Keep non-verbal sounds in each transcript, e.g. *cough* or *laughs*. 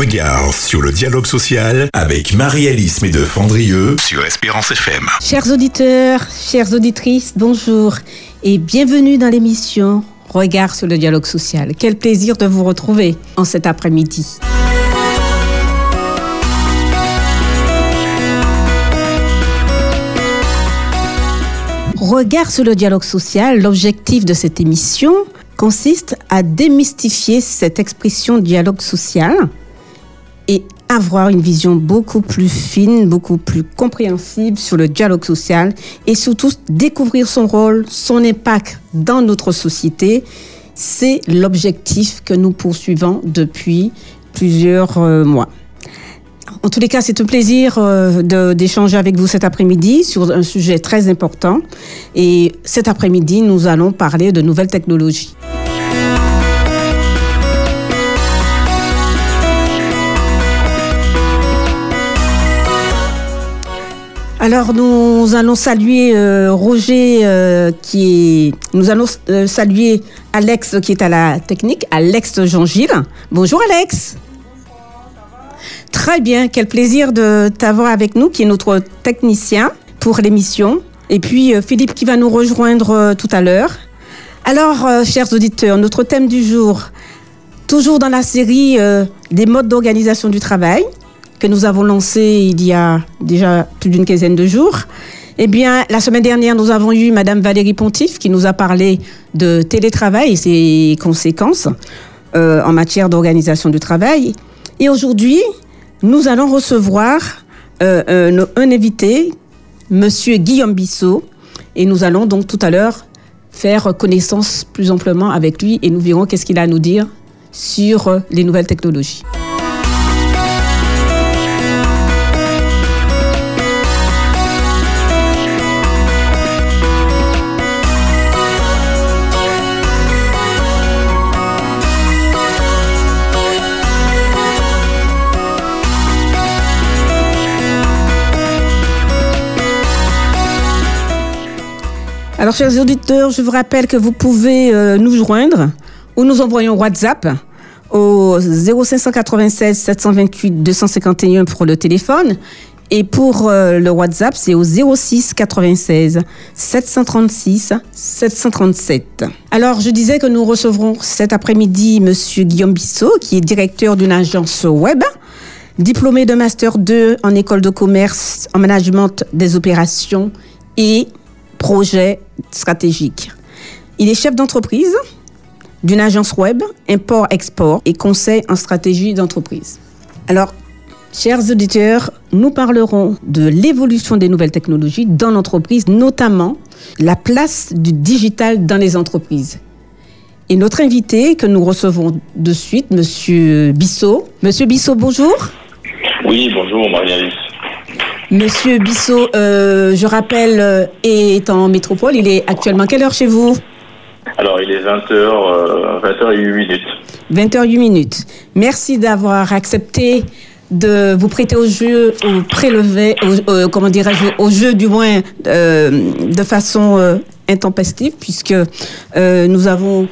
Regard sur le dialogue social avec Marie-Alice Médeux-Fandrieux sur Espérance FM. Chers auditeurs, chères auditrices, bonjour et bienvenue dans l'émission Regard sur le dialogue social. Quel plaisir de vous retrouver en cet après-midi. Regard sur le dialogue social, l'objectif de cette émission consiste à démystifier cette expression dialogue social et avoir une vision beaucoup plus fine, beaucoup plus compréhensible sur le dialogue social et surtout découvrir son rôle, son impact dans notre société. C'est l'objectif que nous poursuivons depuis plusieurs euh, mois. En tous les cas, c'est un plaisir euh, d'échanger avec vous cet après-midi sur un sujet très important. Et cet après-midi, nous allons parler de nouvelles technologies. Alors nous allons saluer euh, Roger euh, qui est. Nous allons euh, saluer Alex qui est à la technique, Alex Jean-Gilles. Bonjour Alex. Très bien, quel plaisir de t'avoir avec nous, qui est notre technicien pour l'émission. Et puis Philippe qui va nous rejoindre tout à l'heure. Alors, chers auditeurs, notre thème du jour, toujours dans la série des modes d'organisation du travail que nous avons lancé il y a déjà plus d'une quinzaine de jours. Eh bien, la semaine dernière, nous avons eu Madame Valérie Pontif qui nous a parlé de télétravail et ses conséquences euh, en matière d'organisation du travail. Et aujourd'hui, nous allons recevoir euh, un, un, invité, Monsieur Guillaume Bissot, et nous allons donc tout à l'heure faire connaissance plus amplement avec lui et nous verrons qu'est-ce qu'il a à nous dire sur les nouvelles technologies. Alors, chers auditeurs, je vous rappelle que vous pouvez euh, nous joindre ou nous envoyer WhatsApp au 0596 728 251 pour le téléphone. Et pour euh, le WhatsApp, c'est au 06 96 736 737. Alors, je disais que nous recevrons cet après-midi Monsieur Guillaume Bissot, qui est directeur d'une agence web, diplômé de Master 2 en école de commerce en management des opérations et projet stratégique. Il est chef d'entreprise d'une agence web, import-export et conseil en stratégie d'entreprise. Alors, chers auditeurs, nous parlerons de l'évolution des nouvelles technologies dans l'entreprise, notamment la place du digital dans les entreprises. Et notre invité que nous recevons de suite, Monsieur Bissot. Monsieur Bissot, bonjour. Oui, bonjour Marie-Alice. Monsieur Bissot, euh, je rappelle, euh, est en métropole. Il est actuellement quelle heure chez vous Alors, il est 20h, 20h08 minutes. 20h08 minutes. Merci d'avoir accepté de vous prêter au jeu, au prélevé, au, comment dirais-je, au jeu du moins euh, de façon intempestive, puisque nous avons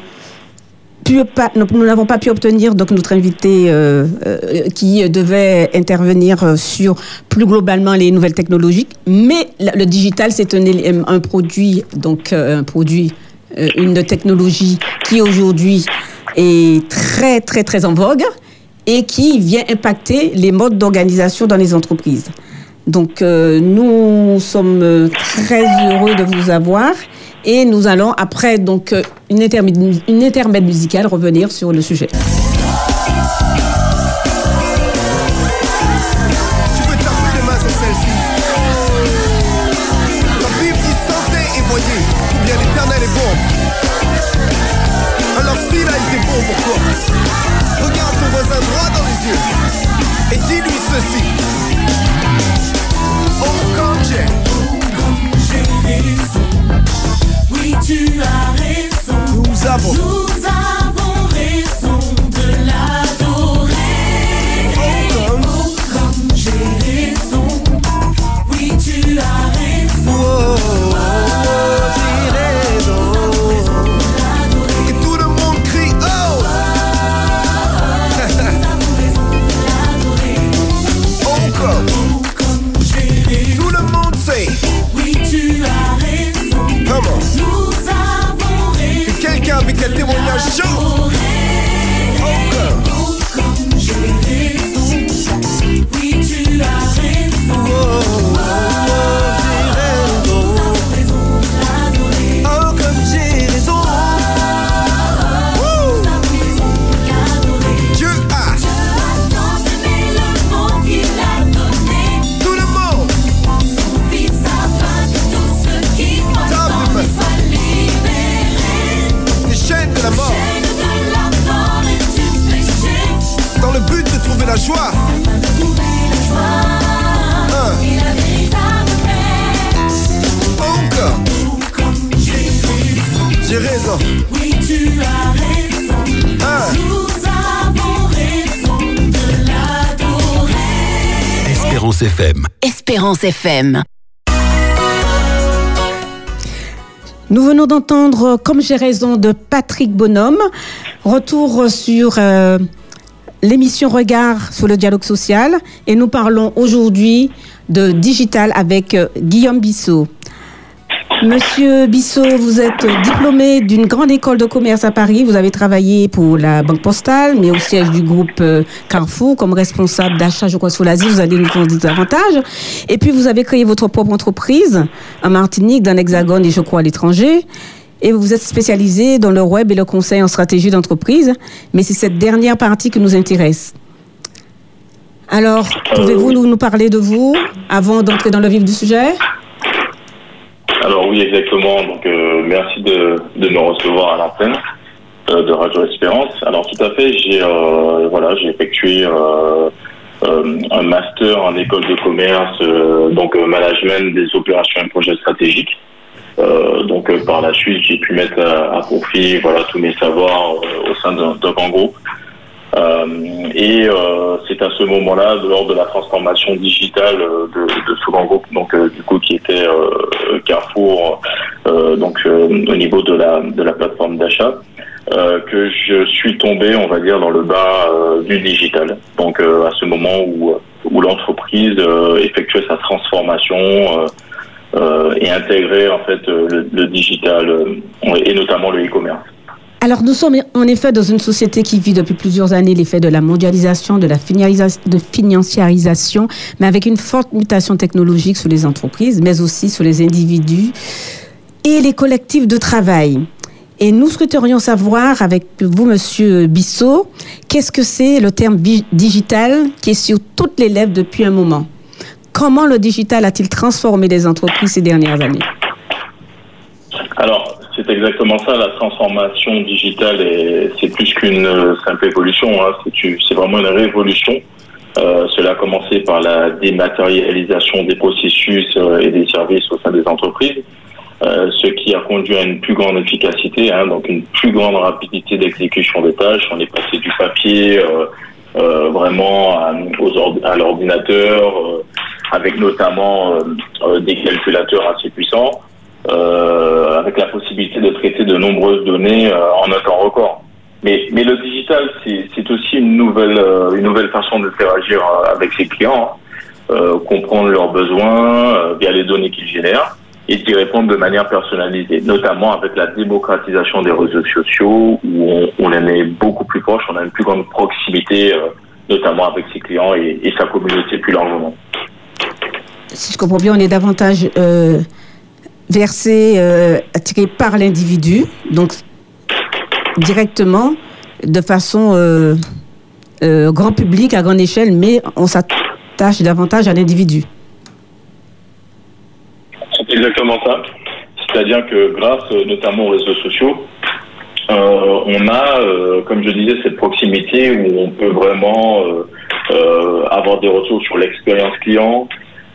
nous n'avons pas pu obtenir donc notre invité euh, euh, qui devait intervenir sur plus globalement les nouvelles technologies, mais le digital c'est un, produit donc euh, un produit une technologie qui aujourd'hui est très très très en vogue et qui vient impacter les modes d'organisation dans les entreprises. Donc nous sommes très heureux de vous avoir et nous allons, après donc, euh, une, intermède, musicale, revenir sur le sujet. bravo. show. Nous venons d'entendre Comme j'ai raison de Patrick Bonhomme. Retour sur euh, l'émission Regard sur le dialogue social. Et nous parlons aujourd'hui de digital avec euh, Guillaume Bissot. Monsieur Bissot, vous êtes diplômé d'une grande école de commerce à Paris. Vous avez travaillé pour la Banque Postale, mais au siège du groupe euh, Carrefour comme responsable d'achat, je crois, sur l'Asie. Vous allez nous dire davantage. Et puis, vous avez créé votre propre entreprise en Martinique, dans l'Hexagone et je crois à l'étranger. Et vous êtes spécialisé dans le web et le conseil en stratégie d'entreprise. Mais c'est cette dernière partie qui nous intéresse. Alors, pouvez-vous nous, nous parler de vous avant d'entrer dans le vif du sujet? Alors oui, exactement. Donc euh, merci de, de me recevoir à l'antenne euh, de Radio Espérance. Alors tout à fait, j'ai euh, voilà, j'ai effectué un master en école de commerce, donc management des opérations et projets stratégiques. Donc par la suite, j'ai pu mettre à, à profit voilà tous mes savoirs au sein d'un grand groupe. Euh, et euh, c'est à ce moment-là, lors de la transformation digitale euh, de, de ce grand groupe, donc du coup qui était Carrefour, donc au niveau de la de la plateforme d'achat, euh, que je suis tombé, on va dire, dans le bas euh, du digital. Donc euh, à ce moment où où l'entreprise effectuait sa transformation. et intégrait en fait le, le digital et notamment le e-commerce. Alors, nous sommes en effet dans une société qui vit depuis plusieurs années l'effet de la mondialisation, de la financiarisation, mais avec une forte mutation technologique sur les entreprises, mais aussi sur les individus et les collectifs de travail. Et nous souhaiterions savoir avec vous, Monsieur Bissot, qu'est-ce que c'est le terme digital qui est sur toutes les lèvres depuis un moment? Comment le digital a-t-il transformé les entreprises ces dernières années? Alors, c'est exactement ça, la transformation digitale, c'est plus qu'une euh, simple évolution, hein, c'est vraiment une révolution. Euh, cela a commencé par la dématérialisation des processus euh, et des services au sein des entreprises, ce qui a conduit à une plus grande efficacité, hein, donc une plus grande rapidité d'exécution des tâches. On est passé du papier vraiment à, l'ordinateur, avec notamment des calculateurs assez puissants avec la possibilité de traiter de nombreuses données euh, en un temps record. Mais, le digital, c'est aussi une nouvelle, euh, une nouvelle façon d'interagir euh, avec ses clients, hein. Euh, comprendre leurs besoins euh, via les données qu'ils génèrent et d'y répondre de manière personnalisée, notamment avec la démocratisation des réseaux sociaux où on, en est beaucoup plus proche, on a une plus grande proximité, euh, notamment avec ses clients et, sa communauté plus largement. si je comprends bien, on est davantage euh, versé, euh, attiré par l'individu, donc directement, de façon euh, euh, grand public, à grande échelle, mais on s'attache davantage à l'individu. C'est exactement ça. C'est-à-dire que grâce notamment aux réseaux sociaux, on a, comme je disais, cette proximité où on peut vraiment avoir des retours sur l'expérience client,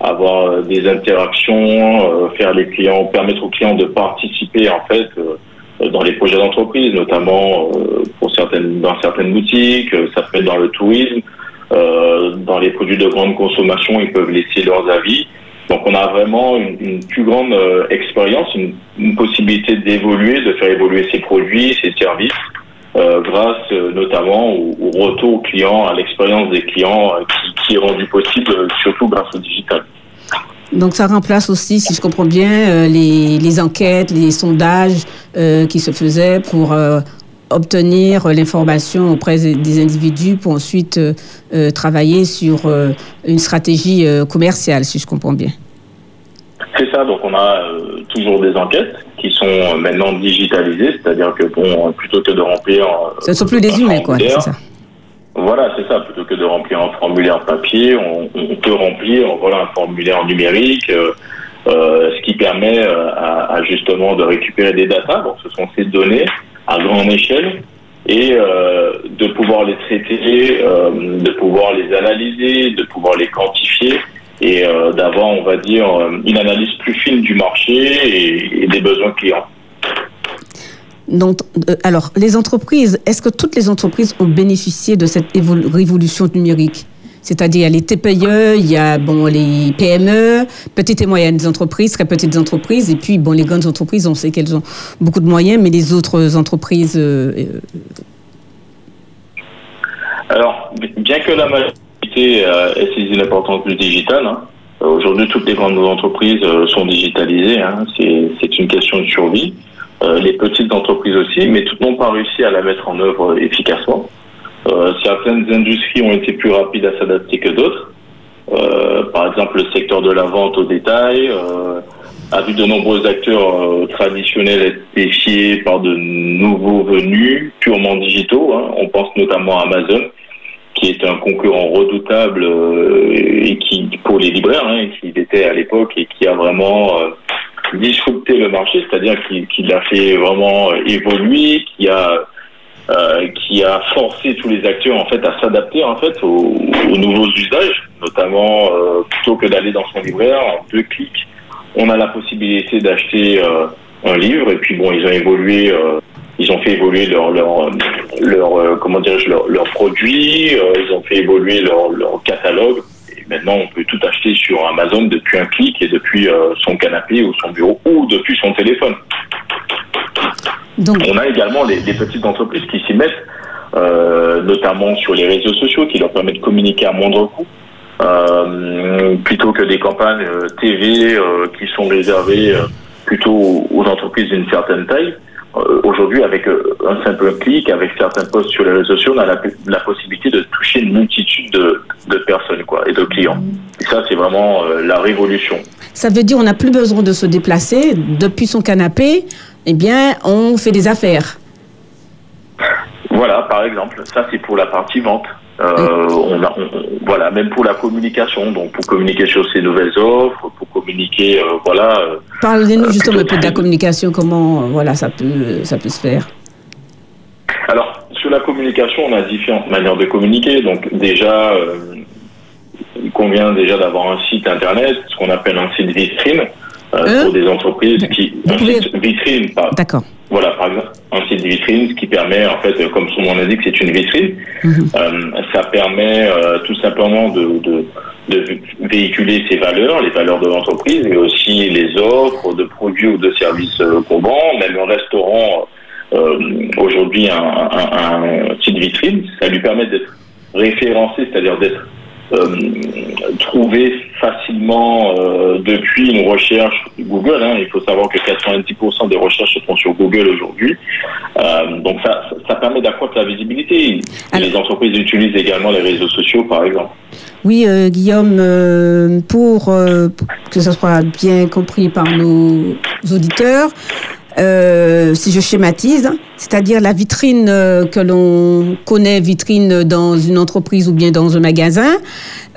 avoir euh, des interactions, euh, faire les clients, permettre aux clients de participer en fait euh, dans les projets d'entreprise, notamment pour certaines, dans certaines boutiques, ça peut être dans le tourisme, dans les produits de grande consommation, ils peuvent laisser leurs avis. Donc on a vraiment une, plus grande expérience, une, une possibilité d'évoluer, de faire évoluer ses produits, ses services, euh, grâce euh, notamment au, au retour client, à l'expérience des clients euh, qui, qui est rendue possible surtout grâce au digital. Donc ça remplace aussi, si je comprends bien, les, les enquêtes, les sondages qui se faisaient pour obtenir l'information auprès des- individus pour ensuite travailler sur une stratégie commerciale, si je comprends bien. C'est ça, donc on a euh, toujours des enquêtes qui sont euh, maintenant digitalisées, c'est-à-dire que bon, plutôt que de remplir... euh, Ce ne sont plus des humains, quoi, c'est ça. Voilà, c'est ça. Plutôt que de remplir un formulaire papier, on, on peut remplir voilà, un formulaire numérique, euh, euh, ce qui permet euh, à, à justement de récupérer des datas. Donc, ce sont ces données à grande échelle et euh, de pouvoir les traiter, euh, de pouvoir les analyser, de pouvoir les quantifier et euh, d'avoir, on va dire, euh, une analyse plus fine du marché et, et des besoins clients. Donc, euh, alors, les entreprises, est-ce que toutes les entreprises ont bénéficié de cette évol- révolution numérique? C'est-à-dire, il y a les TPE, il y a bon, les PME, petites et moyennes entreprises, très petites entreprises, et puis bon, les grandes entreprises, on sait qu'elles ont beaucoup de moyens, mais les autres entreprises, euh, Alors, bien que la majorité euh, ait saisi l'importance du digital, hein, euh, aujourd'hui toutes les grandes entreprises euh, sont digitalisées. hein, c'est une question de survie. Euh, les petites entreprises aussi, mais toutes n'ont pas réussi à la mettre en œuvre efficacement. Euh, certaines industries ont été plus rapides à s'adapter que d'autres. Euh, par exemple, le secteur de la vente au détail euh, a vu de nombreux acteurs euh, traditionnels être défiés par de nouveaux venus purement digitaux. hein. On pense notamment à Amazon, qui est un concurrent redoutable euh, et qui, pour les libraires, hein, qui était à l'époque et qui a vraiment euh, disrupté le marché, c'est-à-dire qui, qui l'a fait vraiment euh, évoluer, qui a euh, qui a forcé tous les acteurs en fait à s'adapter en fait aux, aux nouveaux usages, notamment euh, plutôt que d'aller dans son libraire en deux clics, on a la possibilité d'acheter euh, un livre et puis bon ils ont évolué, ils ont fait évoluer leur leur leur euh, comment dirais-je leur, leur produit, euh, ils ont fait évoluer leur leur catalogue et maintenant on peut tout acheter sur Amazon depuis un clic et depuis euh, son canapé ou son bureau ou depuis son téléphone. donc, On a également les, les petites entreprises qui s'y mettent, euh, notamment sur les réseaux sociaux, qui leur permettent de communiquer à moindre coût, euh, plutôt que des campagnes euh, TV euh, qui sont réservées euh, plutôt aux aux entreprises d'une certaine taille. Euh, Aujourd'hui, avec euh, un simple clic, avec certains posts sur les réseaux sociaux, on a la, la possibilité de toucher une multitude de, de personnes quoi, et de clients. Et ça, c'est vraiment euh, la révolution. ça veut dire on n'a plus besoin de se déplacer depuis son canapé, eh bien, on fait des affaires. Voilà, par exemple, ça c'est pour la partie vente. Euh, on a, on- voilà, même pour la communication, donc pour communiquer sur ces nouvelles offres, pour communiquer, euh, voilà. euh, Parlez-nous justement un peu de la communication, comment voilà, ça, peut, ça peut se faire. Alors, sur la communication, on a différentes manières de communiquer. Donc, déjà, euh, il convient déjà d'avoir un site internet, ce qu'on appelle un site vitrine, euh, Hein pour des entreprises qui. Un pouvez- site vitrine, D'accord. Voilà, par exemple, un site vitrine, ce qui permet, en fait, comme son nom l'indique, c'est une vitrine. Mhm. Euh, ça permet euh, tout simplement de, de, de véhiculer ses valeurs, les valeurs de l'entreprise, mais aussi les offres de produits ou de services qu'on vend. Même un restaurant, aujourd'hui, un, un, un site vitrine, ça lui permet d'être référencé, c'est-à-dire d'être euh, trouvé facilement euh, depuis une recherche Google. Hein. Il faut savoir que 90% des recherches se font sur Google aujourd'hui. Euh, donc ça, ça permet d'accroître la visibilité. Alors- les entreprises utilisent également les réseaux sociaux, par exemple. Oui, euh, Guillaume, euh, pour, euh, pour que ça soit bien compris par nos auditeurs, euh, si je schématise, c'est-à-dire la vitrine euh, que l'on connaît, vitrine dans une entreprise ou bien dans un magasin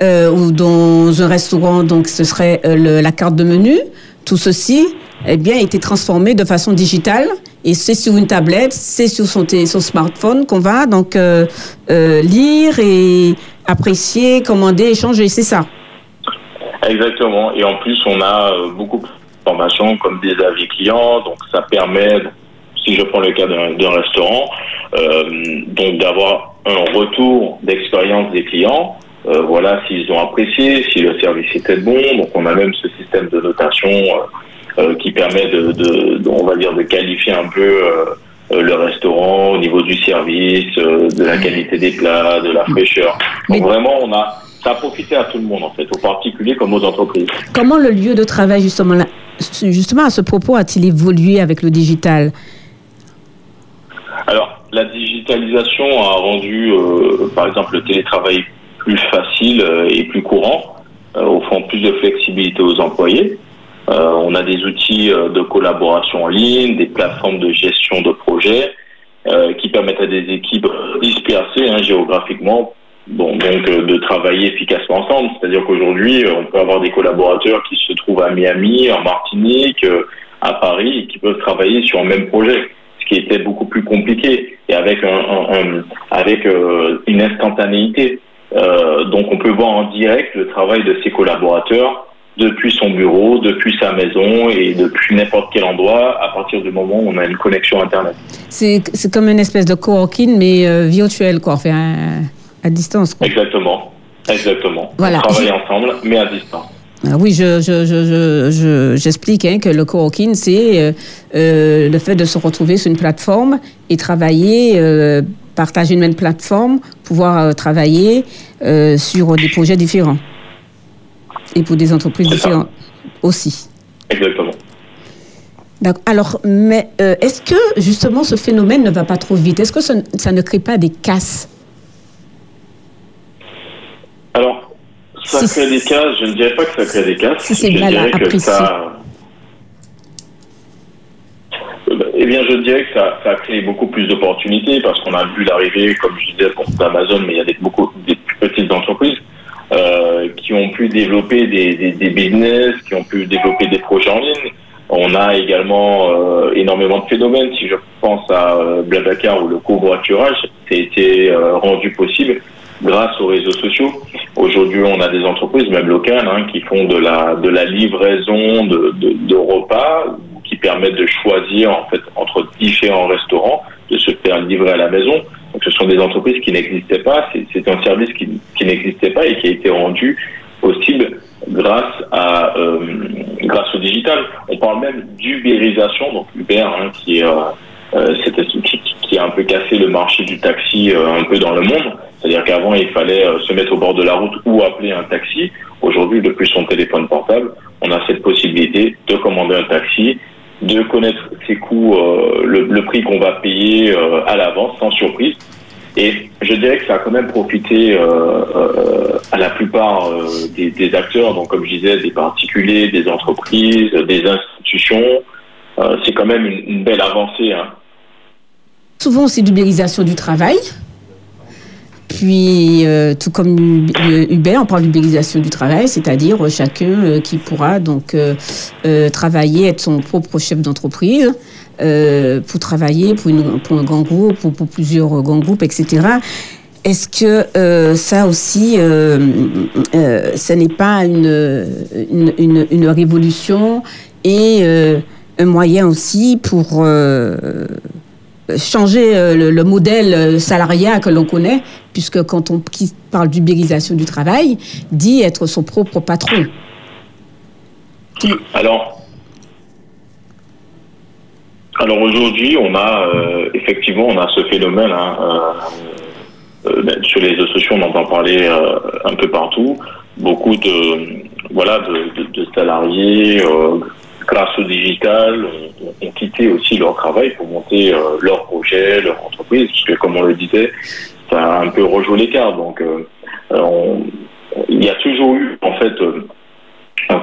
euh, ou dans un restaurant, donc ce serait euh, la carte de menu. Tout ceci, eh bien, a été transformé de façon digitale et c'est sur une tablette, c'est sur son, son smartphone qu'on va donc euh, lire et apprécier, commander, échanger, c'est ça. Exactement. Et en plus, on a beaucoup comme des avis clients. Donc, ça permet, si je prends le cas d'un restaurant, euh, donc d'avoir un retour d'expérience des clients. Euh, voilà, s'ils ont apprécié, si le service était bon. Donc, on a même ce système de notation euh, euh, qui permet de, de, de- on va dire, de qualifier un peu. euh, le restaurant au niveau du service, euh, de la qualité des plats, de la fraîcheur. Donc vraiment, on a ça a profité à tout le monde en fait, aux particuliers comme aux entreprises. Comment le lieu de travail, justement, là- justement à ce propos, a-t-il évolué avec le digital? Alors, la digitalisation a rendu, euh, par exemple, le télétravail plus facile euh, et plus courant, euh, offrant plus de flexibilité aux employés. On a des outils de collaboration en ligne, des plateformes de gestion de projets qui permettent à des équipes dispersées hein, géographiquement bon, donc, euh, de travailler efficacement ensemble. C'est-à-dire qu'aujourd'hui, euh, on peut avoir des collaborateurs qui se trouvent à Miami, en Martinique, euh, à Paris, qui peuvent travailler sur un même projet. Ce qui était beaucoup plus compliqué et avec un, un- un- avec euh, une instantanéité. Euh, donc on peut voir en direct le travail de ses collaborateurs depuis son bureau, depuis sa maison et depuis n'importe quel endroit à partir du moment où on a une connexion internet. C'est comme une espèce de coworking, mais virtuel, quoi, enfin, à, distance. Quoi. Exactement, exactement. Voilà. On travaille ensemble mais à distance. Ah Oui, je, je, je, je, je- j'explique hein, que le coworking, c'est euh, euh, le fait de se retrouver sur une plateforme et travailler, euh, partager une même plateforme, pouvoir travailler sur des projets différents et pour des entreprises C'est ça. différentes aussi. Exactement. D'accord. Alors, mais est-ce que justement ce phénomène ne va pas trop vite? Est-ce que ça ne crée pas des casses? Alors, ça Si- crée des cas, je ne dirais pas que ça crée des cas. Si c'est je mal dirais que apprécié. ça. Eh bien, je dirais que ça, créé beaucoup plus d'opportunités parce qu'on a vu l'arrivée, comme je disais, d'Amazon, mais il y a des, beaucoup des petites entreprises euh, qui ont pu développer des, des, des business, qui ont pu développer des projets en ligne. On a également euh, énormément de phénomènes. Si je pense à euh, Blablacar ou le covoiturage, ça a été euh, rendu possible grâce aux réseaux sociaux. Aujourd'hui, on a des entreprises, même locales, hein, qui font de la de la livraison de, de, de repas, qui permettent de choisir en fait entre différents restaurants, de se faire livrer à la maison. Donc, ce sont des entreprises qui n'existaient pas. C'est- un service qui, qui n'existait pas et qui a été rendu possible grâce à euh, grâce au digital. On parle même d'ubérisation, donc Uber, hein, qui euh, euh, qui, qui a un peu cassé le marché du taxi euh, un peu dans le monde. C'est-à-dire qu'avant, il fallait euh, se mettre au bord de la route ou appeler un taxi. Aujourd'hui, depuis son téléphone portable, on a cette possibilité de commander un taxi, de connaître ses coûts, euh, le, prix qu'on va payer euh, à l'avance, sans surprise. Et je dirais que ça a quand même profité à la plupart des, acteurs, donc comme je disais, des particuliers, des entreprises, des institutions. C'est quand même une, une belle avancée. Hein. Souvent, c'est l'ubérisation du travail. Puis, euh, tout comme Uber, on parle d'ubérisation du travail, c'est-à-dire euh, chacun euh, qui pourra donc euh, travailler, être son propre chef d'entreprise, pour travailler pour, une- pour un grand groupe, pour, plusieurs grands groupes, etc. Est-ce que euh, ça aussi, euh, euh, ce n'est pas une, une, une- une révolution et un moyen aussi pour changer euh, le, le modèle euh, salariat que l'on connaît, puisque quand on parle d'ubérisation du travail, dit être son propre patron. Alors, alors aujourd'hui, on a euh, effectivement, on a ce phénomène. hein, ben, sur les réseaux sociaux, on entend parler un peu partout. Beaucoup de voilà de, salariés, grâce au digital, ont, ont quitté aussi leur travail pour monter euh, leur projet, leur entreprise, parce que comme on le disait, ça a un peu rejoué les cartes. Donc, euh, euh, il y a toujours eu en fait.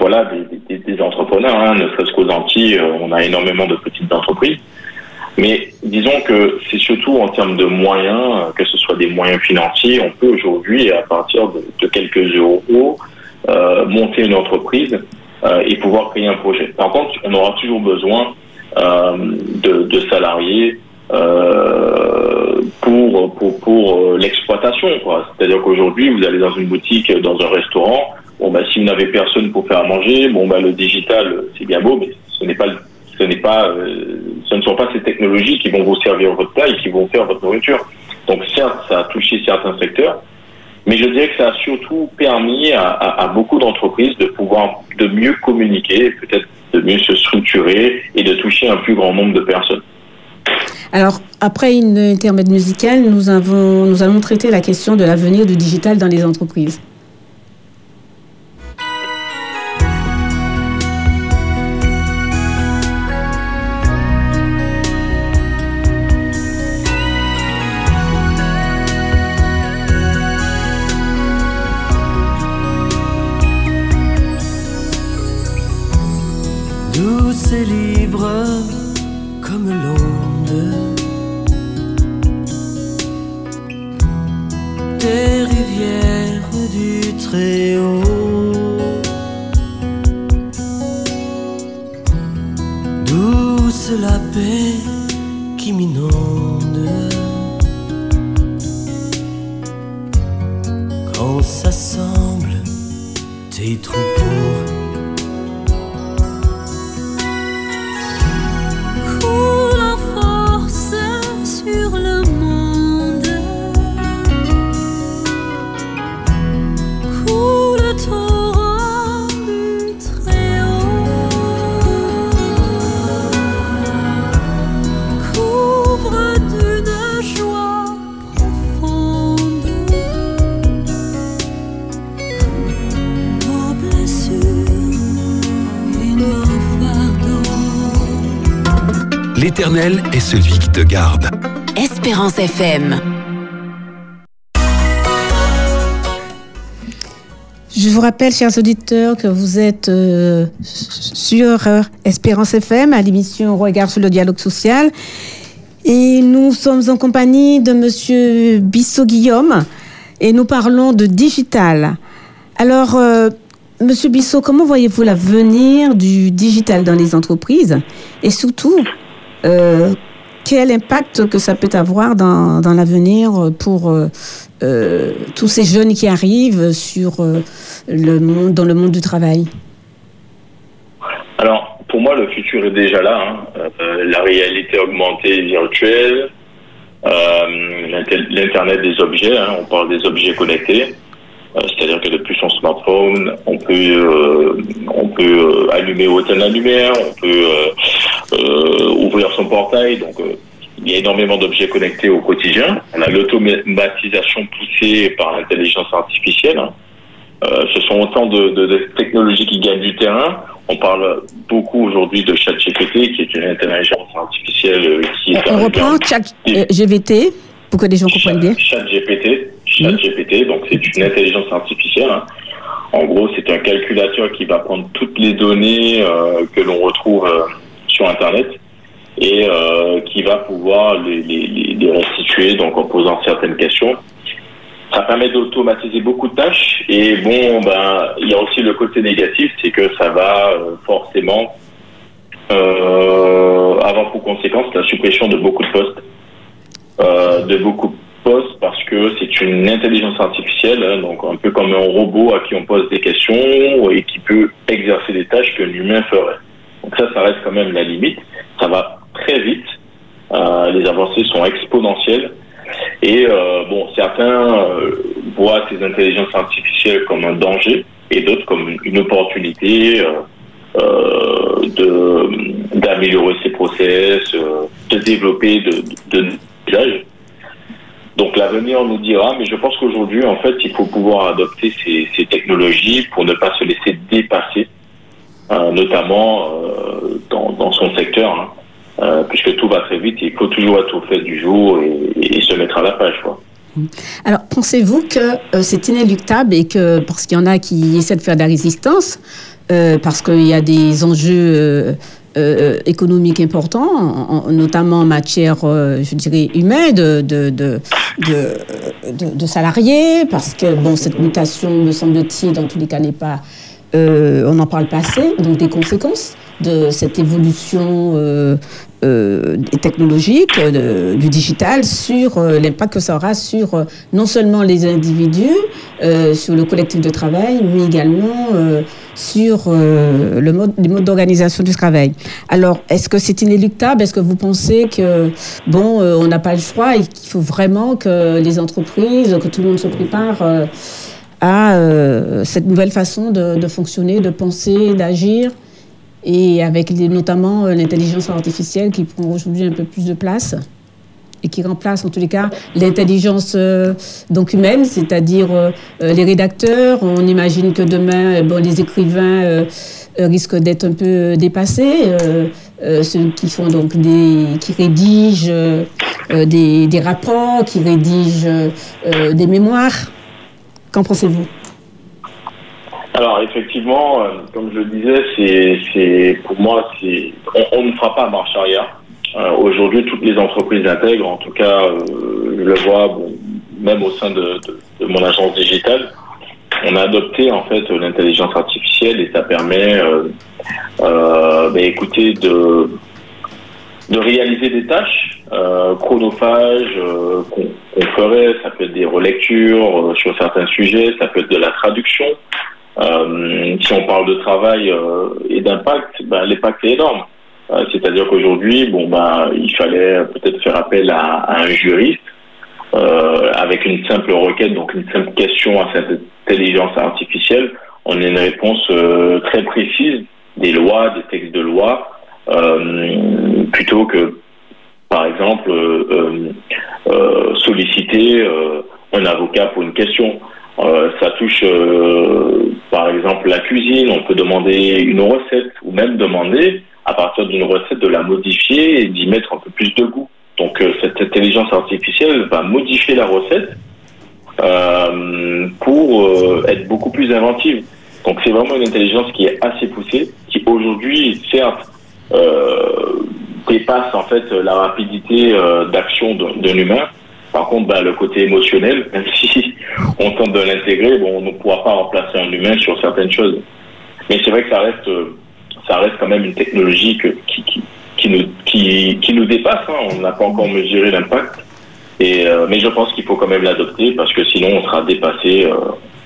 voilà, des, entrepreneurs, hein, ne serait-ce qu'aux Antilles, on a énormément de petites entreprises. Mais disons que c'est surtout en termes de moyens, que ce soit des moyens financiers, on peut aujourd'hui, à partir de, quelques euros, monter une entreprise et pouvoir créer un projet. Par contre, on aura toujours besoin euh, de, de salariés euh, pour, pour, pour euh, l'exploitation. C'est-à-dire qu'aujourd'hui, vous allez dans une boutique, dans un restaurant, Bon, bah, si vous n'avez personne pour faire à manger, bon, bah, le digital, euh, c'est bien beau, mais ce n'est pas, ce n'est pas, euh, ce ne sont pas ces technologies qui vont vous servir votre plat et qui vont faire votre nourriture. Donc, certes, ça a touché certains secteurs, mais je dirais que ça a surtout permis à, beaucoup d'entreprises de pouvoir de mieux communiquer, peut-être de mieux se structurer et de toucher un plus grand nombre de personnes. Alors, après une intermède musicale, nous, avons, nous allons traiter la question de l'avenir du digital dans les entreprises. Et libre comme l'onde des rivières du Très-Haut. Douce la paix qui m'inonde. Est celui qui te garde. Espérance FM. Je vous rappelle, chers auditeurs, que vous êtes euh, sur euh, Espérance FM à l'émission Regard sur le dialogue social. Et nous sommes en compagnie de Monsieur Bissot Guillaume et nous parlons de digital. Alors, euh, Monsieur Bissot, comment voyez-vous l'avenir du digital dans les entreprises? Et surtout euh, quel impact que ça peut avoir dans, dans l'avenir pour euh, euh, tous ces jeunes qui arrivent sur le monde, dans le monde du travail? Alors, pour moi, le futur est déjà là. hein. La réalité augmentée et virtuelle, l'Internet des objets, hein, on parle des objets connectés. C'est-à-dire que depuis son smartphone, on peut, on peut allumer ou éteindre la lumière, on peut ouvrir son portail. Donc, euh, il y a énormément d'objets connectés au quotidien. On a l'automatisation poussée par l'intelligence artificielle. hein. Euh, ce sont autant de, de- de technologies qui gagnent du terrain. On parle beaucoup aujourd'hui de ChatGPT, qui est une intelligence artificielle euh, qui est On reprend en- Chat euh, GVT pour que les gens comprennent bien. ChatGPT, ChatGPT, donc c'est une intelligence artificielle. hein. En gros, c'est un calculateur qui va prendre toutes les données euh, que l'on retrouve euh, sur Internet et euh, qui va pouvoir les, restituer, donc en posant certaines questions. Ça permet d'automatiser beaucoup de tâches et bon, ben, il y a aussi le côté négatif, c'est que ça va euh, forcément euh, avoir pour conséquence la suppression de beaucoup de postes de beaucoup de postes parce que c'est une intelligence artificielle, hein, donc un peu comme un robot à qui on pose des questions et qui peut exercer des tâches qu'un humain ferait. Donc ça, ça reste quand même la limite. Ça va très vite. Euh, les avancées sont exponentielles. Et euh, bon, certains euh, voient ces intelligences artificielles comme un danger et d'autres comme une opportunité d'améliorer ses process, de développer de, de. Donc l'avenir nous dira, mais je pense qu'aujourd'hui, en fait, il faut pouvoir adopter ces, ces technologies pour ne pas se laisser dépasser, notamment euh, dans, son secteur, hein, euh, puisque tout va très vite, il faut toujours être au fait du jour et, se mettre à la page. Quoi. Alors, pensez-vous que euh, c'est inéluctable et que, parce qu'il y en a qui essaient de faire de la résistance, euh, parce qu'il y a des enjeux euh, euh, économiques importants, en- en- notamment en matière, euh, je dirais, humaine, de, de, de- de salariés, parce que, bon, cette mutation, me semble-t-il, dans tous les cas, n'est pas... euh, on n'en parle pas assez, donc des conséquences de cette évolution euh, euh, technologique, euh, du digital, sur euh, l'impact que ça aura sur euh, non seulement les individus, sur le collectif de travail, mais également sur le mode, les modes d'organisation du travail. Alors, est-ce que c'est inéluctable? Est-ce que vous pensez que, bon, on n'a pas le choix et qu'il faut vraiment que les entreprises, que tout le monde se prépare à euh, cette nouvelle façon de, fonctionner, de penser, d'agir et avec notamment euh, l'intelligence artificielle qui prend aujourd'hui un peu plus de place et qui remplace en tous les cas l'intelligence euh, humaine, c'est-à-dire les rédacteurs. On imagine que demain, bon, les écrivains risquent d'être un peu dépassés. ceux qui font donc qui rédigent des, rapports, qui rédigent des mémoires. Qu'en pensez-vous? Alors effectivement, euh, comme je le disais, c'est, pour moi, c'est, on, ne fera pas marche arrière. Euh, aujourd'hui, toutes les entreprises intègrent, en tout cas, euh, je le vois, même au sein de, mon agence digitale, on a adopté en fait l'intelligence artificielle et ça permet, ben, écoutez, de réaliser des tâches euh, chronophages euh, qu'on qu'on ferait. Ça peut être des relectures euh, sur certains sujets, ça peut être de la traduction. Euh, si on parle de travail euh, et d'impact, ben, l'impact est énorme. Euh, C'est-à-dire qu'aujourd'hui, bon, ben, il fallait peut-être faire appel à, à un juriste avec une simple requête, donc une simple question à cette intelligence artificielle. On a une réponse très précise des lois, des textes de loi, plutôt que, par exemple, euh, euh, euh, solliciter un avocat pour une question. Ça touche, par exemple, la cuisine. On peut demander une recette ou même demander, à partir d'une recette, de la modifier et d'y mettre un peu plus de goût. Donc, cette intelligence artificielle va modifier la recette pour être beaucoup plus inventive. Donc, c'est vraiment une intelligence qui est assez poussée, qui aujourd'hui, certes, dépasse en fait la rapidité euh, d'action d'un humain. Par contre, bah, le côté émotionnel, *laughs* même si on tente de l'intégrer, bon, on ne pourra pas remplacer un humain sur certaines choses. Mais c'est vrai que ça reste, euh, ça reste quand même une technologie qui, qui, qui nous, qui, nous dépasse. hein. On n'a pas encore mesuré l'impact. Euh, mais je pense qu'il faut quand même l'adopter parce que sinon on sera dépassé,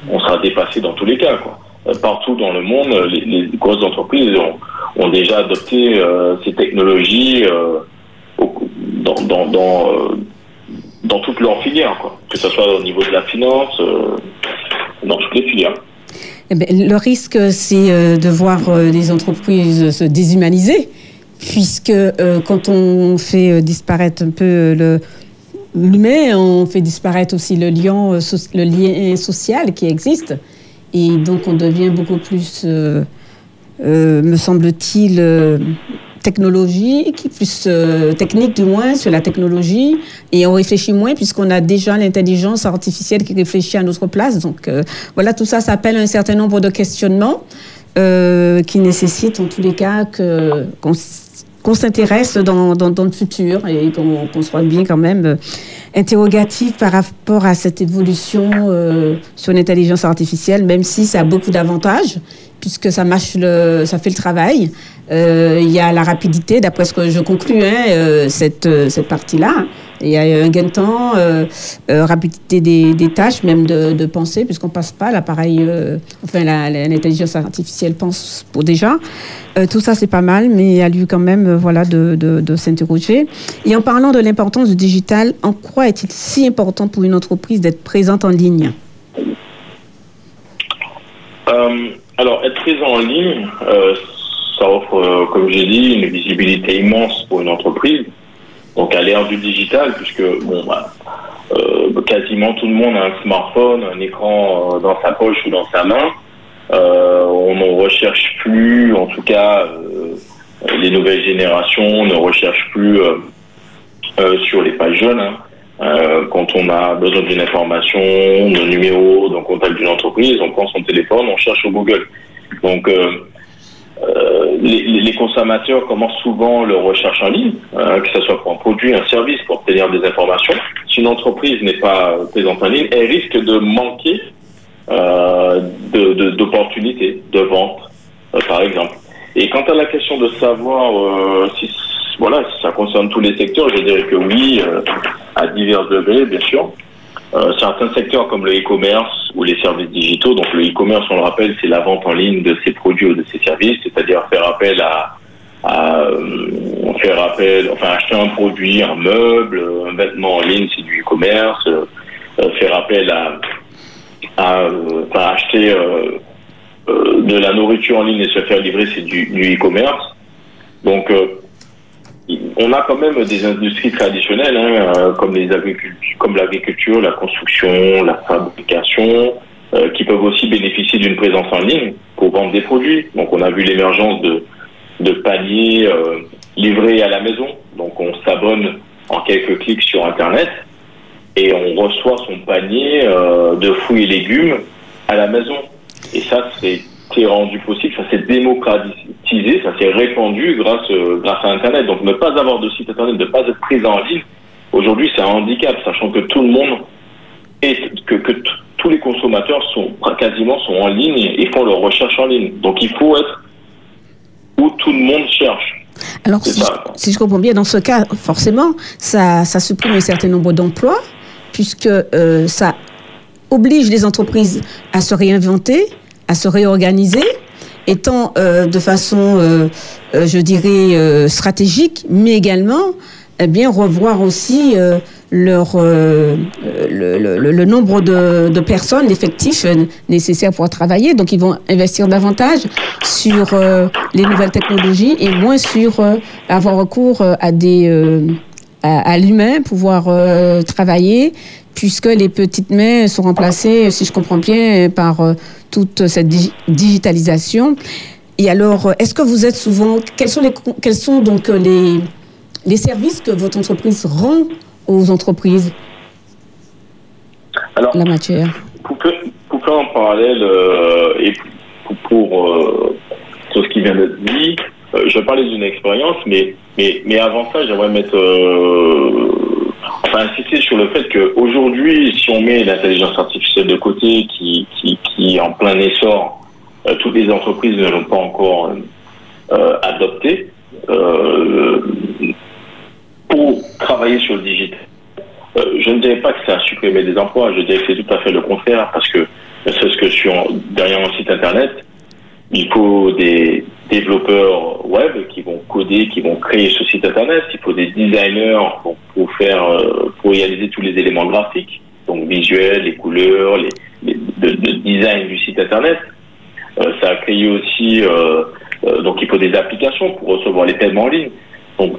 on sera dépassé dans tous les cas. Quoi. Euh, Partout dans le monde, les, grosses entreprises ont, déjà adopté euh, ces technologies euh, dans, toutes leurs filières, que ce soit au niveau de la finance, dans toutes les filières. Eh ben, le risque, c'est de voir les entreprises se déshumaniser, puisque quand on fait disparaître un peu le l'humain, on fait disparaître aussi le lien social qui existe. Et donc, on devient beaucoup plus, euh, euh, me semble-t-il, euh, technologique, plus technique du moins sur la technologie, et on réfléchit moins puisqu'on a déjà l'intelligence artificielle qui réfléchit à notre place. Donc voilà, tout ça s'appelle un certain nombre de questionnements qui nécessitent en tous les cas qu'on s'intéresse dans, dans, dans le futur et qu'on qu'on soit bien quand même interrogatif par rapport à cette évolution euh, sur l'intelligence artificielle, même si ça a beaucoup d'avantages, puisque ça marche le, ça fait le travail. Euh, Il y a la rapidité, d'après ce que je conclus, hein, euh, cette, cette partie-là. Il y a un gain de temps, euh, euh, rapidité des, tâches, même de, de penser, puisqu'on passe pas l'appareil, euh, enfin l'intelligence artificielle pense pour déjà. Tout ça c'est pas mal, mais il y a lieu quand même, voilà, de, de, s'interroger. Et en parlant de l'importance du digital, en quoi est-il si important pour une entreprise d'être présente en ligne? Alors, être présent en ligne, ça offre, comme j'ai dit, une visibilité immense pour une entreprise. Donc, à l'ère du digital, puisque bon, bah, euh, quasiment tout le monde a un smartphone, un écran euh, dans sa poche ou dans sa main. Euh, on ne recherche plus, en tout cas, les nouvelles générations ne recherchent plus sur les pages jeunes. hein. Quand on a besoin d'une information, d'un numéro, d'un contact d'une entreprise, on prend son téléphone, on cherche sur Google. Donc, euh, les, consommateurs commencent souvent leur recherche en ligne, hein, que ce soit pour un produit, un service, pour obtenir des informations. Si une entreprise n'est pas présente en ligne, elle risque de manquer euh, d'opportunités, de, vente, euh, par exemple. Et quant à la question de savoir euh, si, voilà, si ça concerne tous les secteurs, je dirais que oui, à divers degrés, bien sûr. Euh, certains secteurs comme le e-commerce ou les services digitaux, donc le e-commerce, on le rappelle, c'est la vente en ligne de ses produits ou de ses services, c'est-à-dire faire appel à, à euh, faire appel, enfin acheter un produit, un meuble, un vêtement en ligne, c'est du e-commerce, euh, euh, faire appel à, à euh, acheter de la nourriture en ligne et se faire livrer, c'est du, e-commerce. Donc, euh, on a quand même des industries traditionnelles, hein, euh, comme l'agriculture, la construction, la fabrication, euh, qui peuvent aussi bénéficier d'une présence en ligne pour vendre des produits. Donc, on a vu l'émergence de, paniers euh, livrés à la maison. Donc, on s'abonne en quelques clics sur Internet et on reçoit son panier de fruits et légumes à la maison. Et ça, c'est c'est rendu possible, ça s'est démocratisé, ça s'est répandu grâce, euh, grâce à Internet. Donc ne pas avoir de site Internet, ne pas être présent en ligne, aujourd'hui c'est un handicap, sachant que tout le monde est, que, que tous les consommateurs sont quasiment sont en ligne et font leurs recherches en ligne. Donc il faut être où tout le monde cherche. Alors, si, ça. je, si je comprends bien, dans ce cas, forcément, ça, ça supprime un certain nombre d'emplois, puisque euh, ça oblige les entreprises à se réinventer, à se réorganiser, étant euh, de façon, euh, euh, je dirais, euh, stratégique, mais également, eh bien, revoir aussi euh, leur, euh, le, le- le- nombre de, de personnes, d'effectifs euh, nécessaires pour travailler. Donc, ils vont investir davantage sur euh, les nouvelles technologies et moins sur avoir recours à des à, à l'humain, pouvoir travailler, puisque les petites mains sont remplacées, si je comprends bien, par toute cette digi- digitalisation. Et alors, est-ce que vous êtes souvent, quels sont les, quels sont donc euh, les, les services que votre entreprise rend aux entreprises? Alors, la matière faire en parallèle euh, et pour, pour, euh, tout ce qui vient d'être dit, euh, je vais parler d'une expérience, mais, mais, mais avant ça, j'aimerais mettre, enfin, insister sur le fait qu'aujourd'hui, si on met l'intelligence artificielle de côté, qui, qui, est en plein essor, euh, toutes les entreprises ne l'ont pas encore euh, adopté. Euh, pour travailler sur le digital, euh, je ne dirais pas que ça a supprimé des emplois, je dirais que c'est tout à fait le contraire, parce que c'est ce que sur, derrière un site internet, il faut des développeurs web qui vont coder, qui vont créer ce site internet, il faut des designers pour, faire, euh, pour réaliser tous les éléments graphiques, donc visuels, les couleurs, les, les de design du site internet. Euh, ça a créé aussi, euh, euh, donc il faut des applications pour recevoir les paiements en ligne. Donc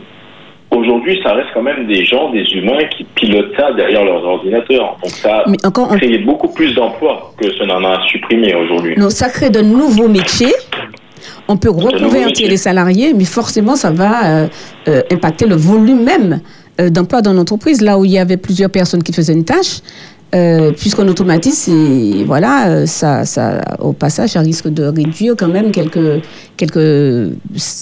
aujourd'hui, ça reste quand même des gens, des humains qui pilotent ça derrière leurs ordinateurs. Donc ça Mais encore, on- créé beaucoup plus d'emplois que ce n'en a supprimé aujourd'hui. non, ça crée de nouveaux métiers. On peut reconvertir les salariés, mais forcément, ça va euh, euh, impacter le volume même euh, d'emploi dans l'entreprise. Là où il y avait plusieurs personnes qui faisaient une tâche, euh, puisqu'on automatise, et voilà, ça, ça, au passage, ça risque de réduire quand même quelques, quelques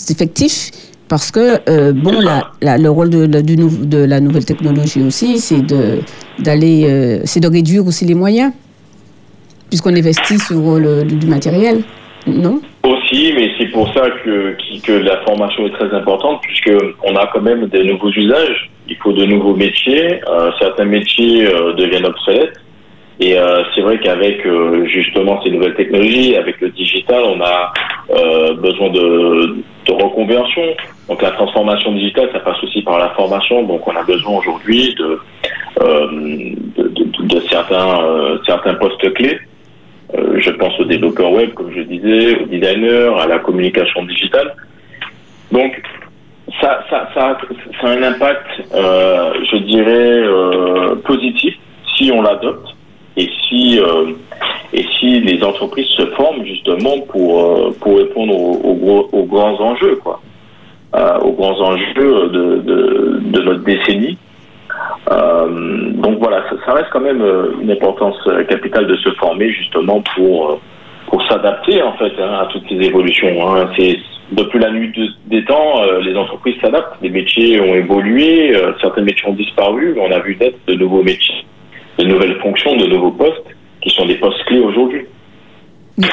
effectifs. Parce que, euh, bon, la, la- le rôle de, de la nouvelle technologie aussi, c'est de, d'aller, euh, c'est de réduire aussi les moyens, puisqu'on investit sur le, du matériel, non? Aussi, mais c'est pour ça que, que la formation est très importante, puisque on a quand même de nouveaux usages. Il faut de nouveaux métiers. Euh, certains métiers euh, deviennent obsolètes. Et euh, c'est vrai qu'avec euh, justement ces nouvelles technologies, avec le digital, on a euh, besoin de, de reconversion. Donc la transformation digitale, ça passe aussi par la formation. Donc on a besoin aujourd'hui de, euh, de, de- de certains, euh, certains postes clés. Euh, je pense aux développeurs web, comme je disais, aux designers, à la communication digitale. Donc, ça, ça, ça, ça a un impact, euh, je dirais, euh, positif si on l'adopte et si, euh, et si les entreprises se forment justement pour, euh, pour répondre aux, grands enjeux, quoi, Euh, aux grands enjeux de, de, notre décennie. Donc voilà, ça, reste quand même une importance capitale de se former justement pour, pour s'adapter en fait hein, à toutes ces évolutions. hein. C'est depuis la nuit de- des temps, les entreprises s'adaptent, les métiers ont évolué, certains métiers ont disparu, on a vu naître de nouveaux métiers, de nouvelles fonctions, de nouveaux postes qui sont des postes clés aujourd'hui.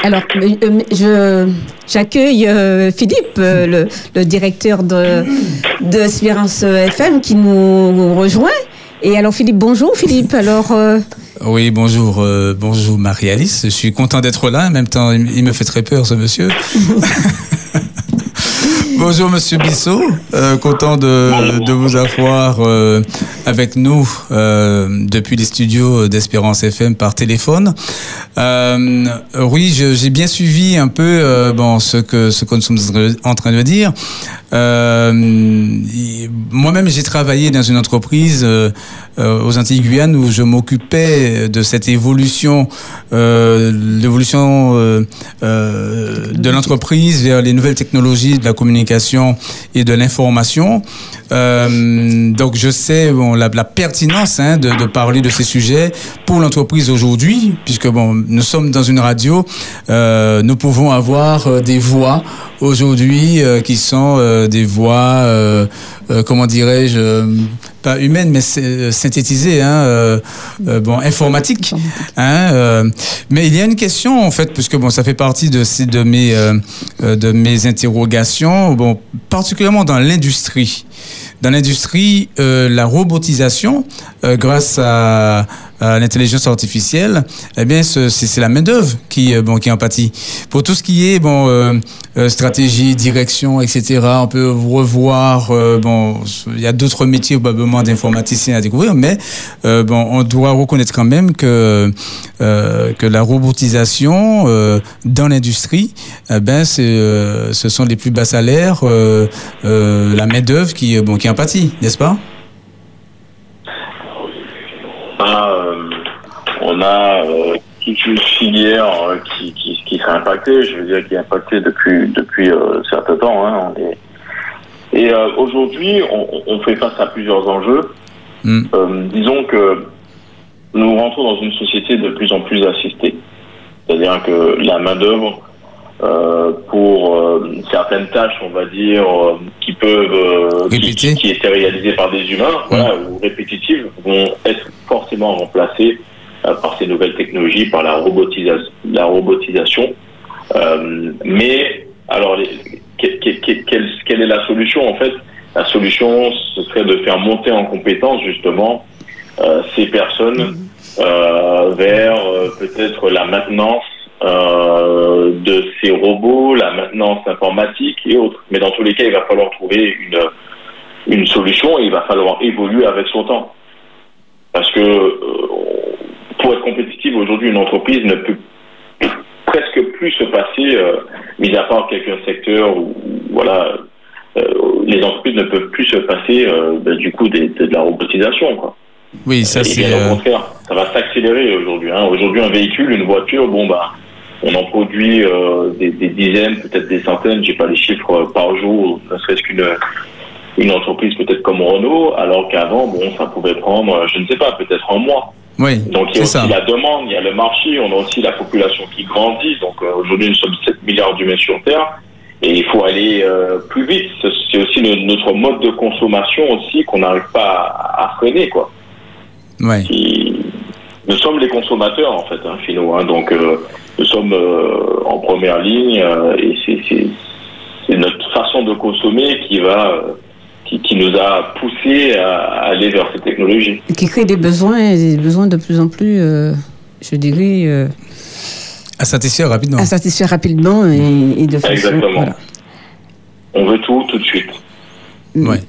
Alors, euh, je, j'accueille euh, Philippe, euh, le, le directeur de, de Espérance FM, qui nous rejoint. Et alors, Philippe, bonjour Philippe. Alors, euh, Oui, bonjour, euh, bonjour Marie-Alice. Je suis content d'être là. En même temps, il me fait très peur, ce monsieur. *laughs* bonjour, monsieur Bissot. Euh, content de, de vous avoir euh, avec nous euh, depuis les studios d'Espérance FM par téléphone. Oui, j'ai bien suivi un peu bon, ce que, ce que nous sommes en train de dire. Moi-même, j'ai travaillé dans une entreprise aux Antilles Guyane où je m'occupais de cette évolution, l'évolution de l'entreprise vers les nouvelles technologies de la communication et de l'information. Euh, donc, je sais la, pertinence hein, de, parler de ces sujets pour l'entreprise aujourd'hui, puisque bon, nous sommes dans une radio, euh, nous pouvons avoir euh, des voix aujourd'hui qui sont des voix, euh, comment dirais-je, euh, pas humaines, mais euh, synthétisées, hein, bon, informatiques. Hein, mais il y a une question, en fait, puisque bon, ça fait partie de, de, mes, de mes interrogations, bon, particulièrement dans l'industrie. Dans l'industrie, la robotisation, grâce à, à l'intelligence artificielle, eh bien, ce- c'est la main d'œuvre qui, euh, bon, qui en. Pour tout ce qui est bon, euh, euh, stratégie, direction, etc., on peut revoir. euh, bon, il y a d'autres métiers probablement d'informaticiens à découvrir, mais euh, bon, on doit reconnaître quand même que euh, que la robotisation euh, dans l'industrie, eh ben, euh, ce sont les plus bas salaires, euh, euh, la main d'œuvre qui, euh, bon, qui en n'est-ce pas? Euh, on a euh, toute une filière euh, qui, qui, qui s'est impactée, je veux dire qui est impactée depuis depuis euh, certain temps. Hein, Et euh, aujourd'hui, on, on fait face à plusieurs enjeux. Mm. Euh, disons que nous rentrons dans une société de plus en plus assistée. C'est-à-dire que la main-d'œuvre, euh, pour euh, certaines tâches, on va dire, euh, qui peuvent. euh, qui, qui étaient réalisées par des humains, voilà, ou répétitives, vont être forcément remplacées euh, par ces nouvelles technologies, par la, robotisation. La robotisation. Euh, mais, alors, les- que- que- que- quelle, quelle est la solution En fait, la solution, ce serait de faire monter en compétence, justement, euh, ces personnes euh, vers euh, peut-être la maintenance euh, de ces robots, la maintenance informatique et autres. Mais dans tous les cas, il va falloir trouver une, une solution et il va falloir évoluer avec son temps. Parce que euh, pour être compétitive aujourd'hui, une entreprise ne peut presque plus se passer, euh, mis à part quelques secteurs où voilà, les entreprises ne peuvent plus se passer ben, du coup des- de, de la robotisation. Quoi. Oui, ça c'est. au contraire, ça va s'accélérer aujourd'hui. Hein. Aujourd'hui, un véhicule, une voiture, bon bah, on en produit euh, des, des dizaines, peut-être des centaines. J'ai pas les chiffres euh, par jour, ne serait-ce qu'une une entreprise peut-être comme Renault, alors qu'avant, bon, ça pouvait prendre, euh, je ne sais pas, peut-être un mois. oui, Donc il y a aussi ça. la demande, il y a le marché, on a aussi la population qui grandit. Donc euh, aujourd'hui, nous sommes 7 milliards d'humains sur Terre. Et il faut aller euh, plus vite. C'est aussi no- notre mode de consommation aussi qu'on n'arrive pas à, à freiner, quoi Ouais. qui- nous sommes les consommateurs en fait, hein, nous. hein. donc euh, nous sommes euh, en première ligne euh, et c'est- notre façon de consommer qui va qui, qui nous a poussé à, à aller vers ces technologies. Qui crée des besoins, et des besoins de plus en plus, euh, je dirais, euh, À satisfaire rapidement. à satisfaire rapidement et, et de façon. Exactement. voilà. On veut tout tout de suite. Ouais.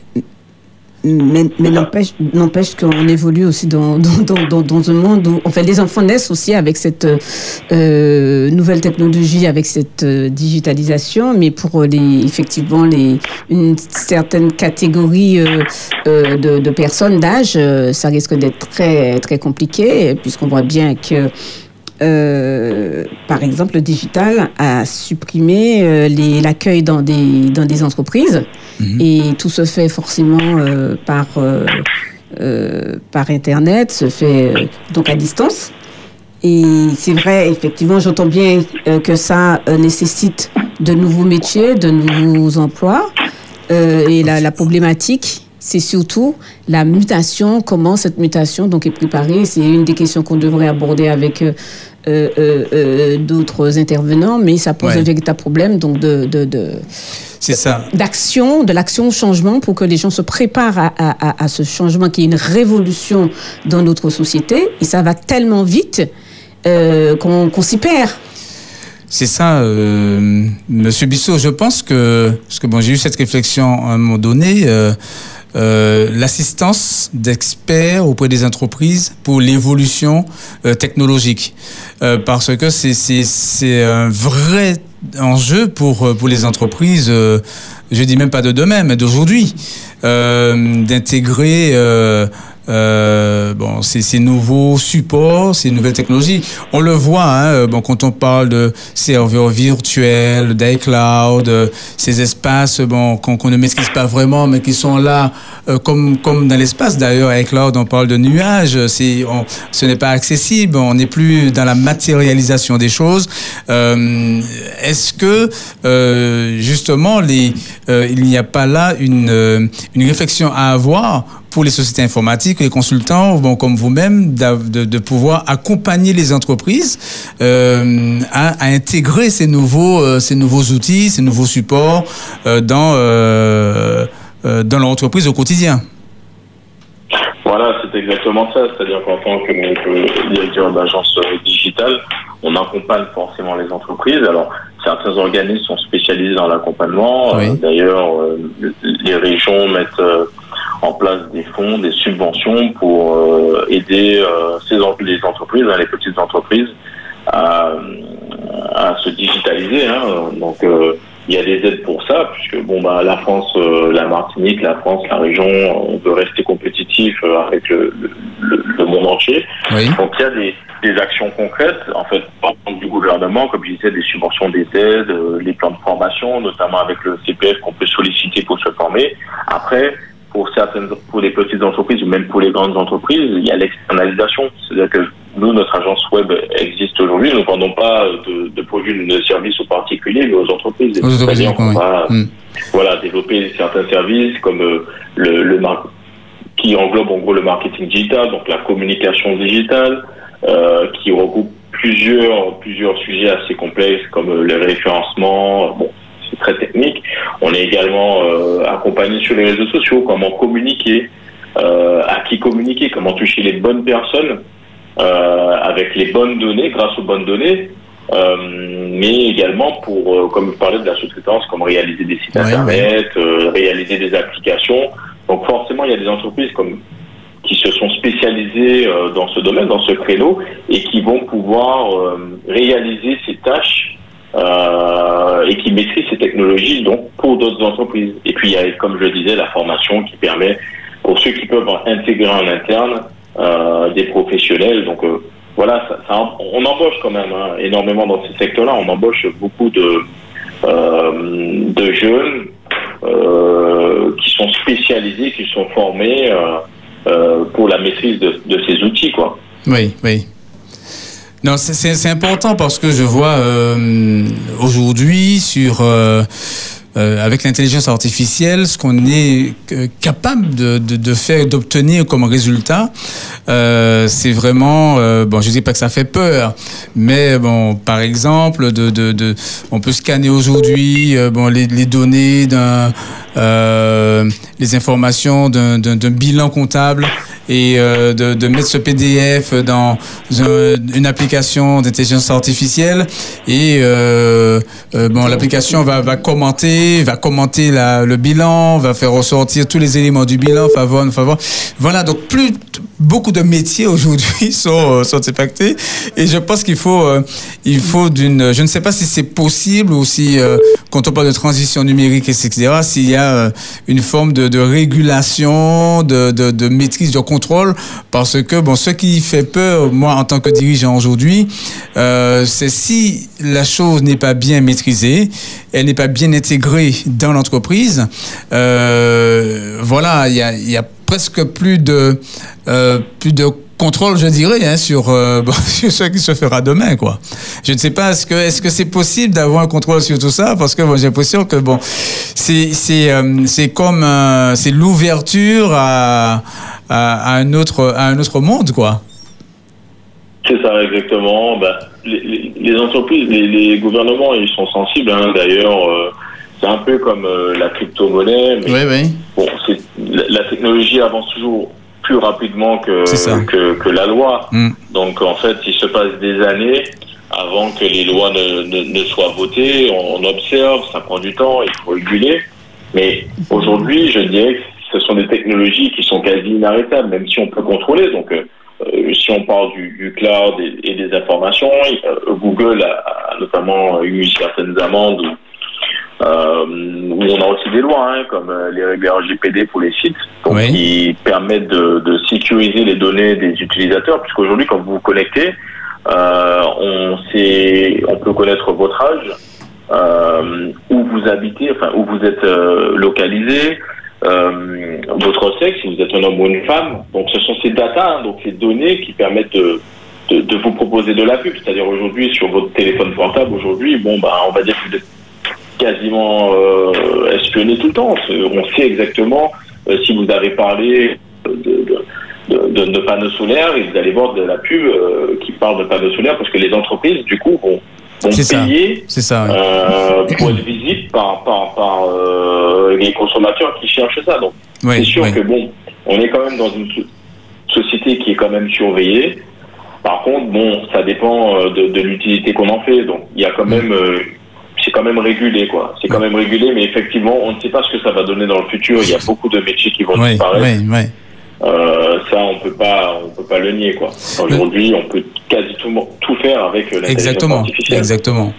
Mais, mais n'empêche, n'empêche qu'on évolue aussi dans, dans, dans, dans, un monde où, enfin, les enfants naissent aussi avec cette euh, nouvelle technologie, avec cette euh, digitalisation, mais pour les, effectivement, les, une certaine catégorie euh, euh, de, de personnes d'âge, euh, ça risque d'être très, très compliqué, puisqu'on voit bien que euh, par exemple, le digital a supprimé euh, l'accueil dans des, dans des entreprises et tout se fait forcément euh, par, par Internet, se fait donc à distance. Et c'est vrai, effectivement, j'entends bien que ça nécessite de nouveaux métiers, de nouveaux emplois. Et la, la problématique, c'est surtout la mutation, comment cette mutation donc est préparée. C'est une des questions qu'on devrait aborder avec euh, euh, euh, d'autres intervenants, mais ça pose Ouais. un véritable problème donc de, de, de, C'est ça. d'action, de l'action au changement pour que les gens se préparent à, à- à- à ce changement qui est une révolution dans notre société. Et ça va tellement vite qu'on s'y perd. C'est ça, euh, Monsieur Bissot. Je pense que, parce que bon, j'ai eu cette réflexion à un moment donné, euh, euh, l'assistance d'experts auprès des entreprises pour l'évolution euh, technologique, Euh, parce que c'est un vrai enjeu pour les entreprises. je dis même pas de demain, mais d'aujourd'hui, d'intégrer euh, euh, bon, ces, ces nouveaux supports, ces nouvelles technologies. On le voit, hein, euh, bon, quand on parle de serveurs virtuels, d'iCloud, euh, ces espaces bon, qu'on ne maîtrise pas vraiment, mais qui sont là, euh, comme, comme dans l'espace d'ailleurs, iCloud, on parle de nuages, on- ce n'est pas accessible, on n'est plus dans la matérialisation des choses. Euh, Est-ce que, euh, justement, les, euh, il n'y a pas là une, euh, une réflexion à avoir pour les sociétés informatiques, les consultants, comme vous-même, de, pouvoir accompagner les entreprises euh, à, intégrer ces nouveaux, euh, ces nouveaux outils, ces nouveaux supports euh, dans, dans leur entreprise au quotidien. Voilà, c'est exactement ça. C'est-à-dire qu'en tant que, que directeur d'agence digitale, on accompagne forcément les entreprises. Alors, certains organismes sont spécialisés dans l'accompagnement. Oui. Euh, D'ailleurs, euh, les régions mettent euh, en place des fonds, des subventions pour aider ces les entreprises, hein, les petites entreprises, à, à se digitaliser. hein. Donc, il y a des aides pour ça, puisque bon bah la France, euh, la Martinique, la France, la région, on veut rester compétitif euh, avec le, le, le monde entier. Oui. Donc il y a des, des actions concrètes, en fait, par exemple, du gouvernement, comme je disais, des subventions, des aides, euh, les plans de formation, notamment avec le CPF qu'on peut solliciter pour se former. Après, pour certaines, pour les petites entreprises ou même pour les grandes entreprises, il y a l'externalisation. C'est-à-dire que nous, notre agence web existe aujourd'hui. Nous ne vendons pas de, de produits de services aux particuliers, mais aux entreprises. Aux entreprises, C'est-à-dire qu'on oui. va Mm. voilà, développer certains services comme euh, le, le mar- qui englobe en gros le marketing digital, donc la communication digitale, euh, qui regroupe plusieurs plusieurs sujets assez complexes comme euh, le référencement. Bon, c'est très technique. On est également euh, accompagné sur les réseaux sociaux, comment communiquer, euh, à qui communiquer, comment toucher les bonnes personnes euh, avec les bonnes données, grâce aux bonnes données. Euh, mais également pour, euh, comme je parlais de la sous-traitance, comme réaliser des sites Ouais, internet, euh, réaliser des applications. Donc forcément, il y a des entreprises comme qui se sont spécialisées dans ce domaine, dans ce créneau, et qui vont pouvoir réaliser ces tâches euh, et qui maîtrisent ces technologies donc pour d'autres entreprises. Et puis il y a, comme je le disais, la formation qui permet pour ceux qui peuvent intégrer en interne euh, des professionnels. Donc euh, voilà, ça, ça- on embauche quand même hein, énormément dans ces secteurs-là. On embauche beaucoup de, euh, de jeunes euh, qui sont spécialisés, qui sont formés pour la maîtrise de, de ces outils, quoi. Oui, oui. Non, c'est- important parce que je vois euh, aujourd'hui sur euh, euh, avec l'intelligence artificielle ce qu'on est capable de, de, de faire, d'obtenir comme résultat. C'est vraiment bon. Je dis pas que ça fait peur, mais bon, par exemple, on peut scanner aujourd'hui bon les, données d'un les informations d'un bilan comptable et euh, de, de mettre ce PDF dans un- une application d'intelligence artificielle. Et euh, euh, bon l'application va, va commenter va commenter la, le bilan va faire ressortir tous les éléments du bilan faveur faveur voilà donc plus beaucoup de métiers aujourd'hui *laughs* sont euh, sont impactés. Et je pense qu'il faut euh, il faut d'une je ne sais pas si c'est possible ou si quand on parle de transition numérique etc s'il y a une forme de, de régulation de, de, de maîtrise de parce que bon ce qui fait peur moi en tant que dirigeant aujourd'hui euh, c'est si la chose n'est pas bien maîtrisée elle n'est pas bien intégrée dans l'entreprise euh, voilà il y a, il y a presque plus de euh, plus de contrôle, je dirais, hein, sur, euh, *laughs* bon, sur ce qui se fera demain, quoi. Je ne sais pas, est-ce que est-ce que c'est possible d'avoir un contrôle sur tout ça, parce que bon, j'ai l'impression que bon, c'est c'est euh, c'est comme euh, c'est l'ouverture à, à à un autre à un autre monde, quoi. C'est ça, exactement. Ben, les, entreprises, les, les gouvernements, ils sont sensibles. hein. D'ailleurs, c'est un peu comme la crypto-monnaie. Oui, oui. bon, la technologie avance toujours plus rapidement que, que, que la loi. Mm. Donc, en fait, il se passe des années avant que les lois ne, ne, ne soient votées. On, on observe, ça prend du temps, il faut réguler. Mais aujourd'hui, je dirais que ce sont des technologies qui sont quasi inarrêtables, même si on peut contrôler. Donc, euh, euh, si on parle du, du cloud et, et des informations, euh, Google a, a notamment eu certaines amendes euh, où on a aussi des lois, hein, comme euh, les règles RGPD pour les sites, donc, Oui. qui permettent de, de sécuriser les données des utilisateurs, puisqu'aujourd'hui, quand vous vous connectez, euh, on, sait, on peut connaître votre âge, euh, où vous habitez, enfin où vous êtes euh, localisé, euh, votre sexe, si vous êtes un homme ou une femme. Donc ce sont ces datas, hein, donc ces données qui permettent de, de, de vous proposer de la pub. C'est-à-dire aujourd'hui sur votre téléphone portable, aujourd'hui, bon bah on va dire que vous êtes quasiment euh, espionné tout le temps. On sait exactement euh, si vous avez parlé de, de, de, de- de panneaux solaires et vous allez voir de la pub euh, qui parle de panneaux solaires parce que les entreprises du coup vont, vont ça. payer ça. ouais. euh, pour être visibles par, par, par euh, les consommateurs qui cherchent ça. Donc c'est sûr que bon, on est quand même dans une so- société qui est quand même surveillée. Par contre, bon, ça dépend de, de l'utilité qu'on en fait. Donc il y a quand même c'est quand même régulé, quoi. C'est quand même régulé, mais effectivement, on ne sait pas ce que ça va donner dans le futur. Il y a beaucoup de métiers qui vont Oui, disparaître. Euh, ça, on peut pas, on peut pas le nier, quoi. Aujourd'hui, on peut quasi tout, tout faire avec euh, l'intelligence artificielle. exactement.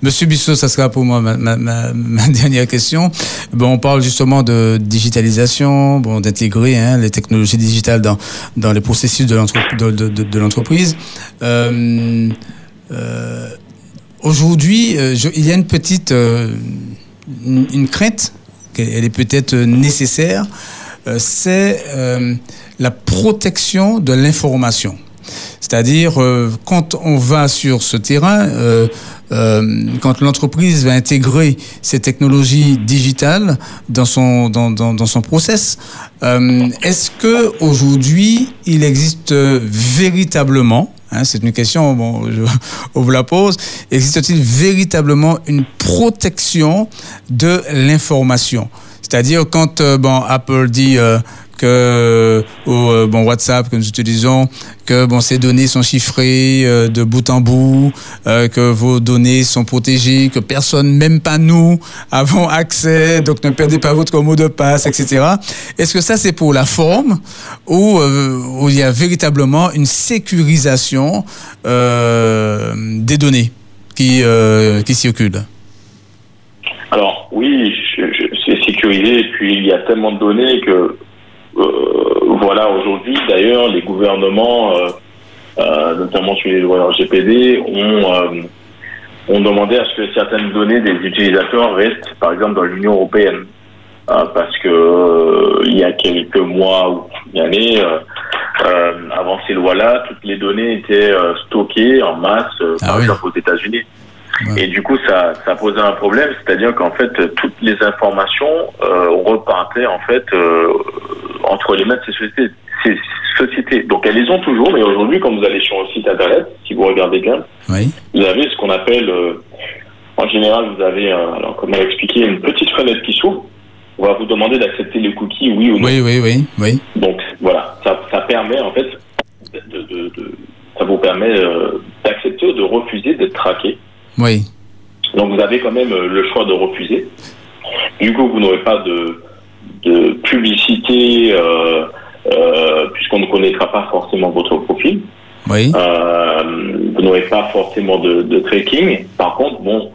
Monsieur Bissot, ça sera pour moi ma, ma, ma, ma *laughs* dernière question. Bon, on parle justement de digitalisation, bon, d'intégrer hein, les technologies digitales dans, dans les processus de l'entre- de, de, de, de l'entreprise. Euh, euh, Aujourd'hui, euh, il y a une petite euh, une, crainte, elle est peut-être nécessaire, euh, c'est la protection de l'information. C'est-à-dire, quand on va sur ce terrain, quand l'entreprise va intégrer ces technologies digitales dans son, dans, dans, son process, est-ce que aujourd'hui il existe véritablement, hein, c'est une question, bon, *laughs* on vous la pose, existe-t-il véritablement une protection de l'information? C'est-à-dire quand euh, bon, Apple dit euh, que au euh, bon WhatsApp que nous utilisons que bon ces données sont chiffrées euh, de bout en bout euh, que vos données sont protégées que personne même pas nous avons accès donc ne perdez pas votre mot de passe etc est-ce que ça c'est pour la forme ou il y a véritablement une sécurisation des données qui qui circulent? Alors oui, c'est sécurisé et puis il y a tellement de données que voilà aujourd'hui d'ailleurs les gouvernements, euh, euh, notamment sur les lois RGPD, ont euh, ont demandé à ce que certaines données des utilisateurs restent par exemple dans l'Union européenne Euh, parce que euh, il y a quelques mois ou une année euh, euh, avant ces lois-là, toutes les données étaient euh, stockées en masse, euh, Ah par oui. exemple aux États-Unis. Ouais. Et du coup, ça, ça posait un problème, c'est-à-dire qu'en fait, toutes les informations euh, repartaient en fait euh, entre les mains de ces sociétés, ces sociétés. Donc elles les ont toujours, mais aujourd'hui, quand vous allez sur un site internet, si vous regardez bien, oui vous avez ce qu'on appelle, euh, en général, vous avez, euh, alors comment expliquer, une petite fenêtre qui s'ouvre. On va vous demander d'accepter les cookies, oui ou non. oui oui oui oui Donc voilà, ça, ça permet en fait, de, de- de- ça vous permet euh, d'accepter ou de refuser d'être traqué. Oui Donc vous avez quand même euh, le choix de refuser. Du coup, vous n'aurez pas de, de publicité euh, euh, puisqu'on ne connaîtra pas forcément votre profil. oui Euh, vous n'aurez pas forcément de, de tracking. Par contre, bon,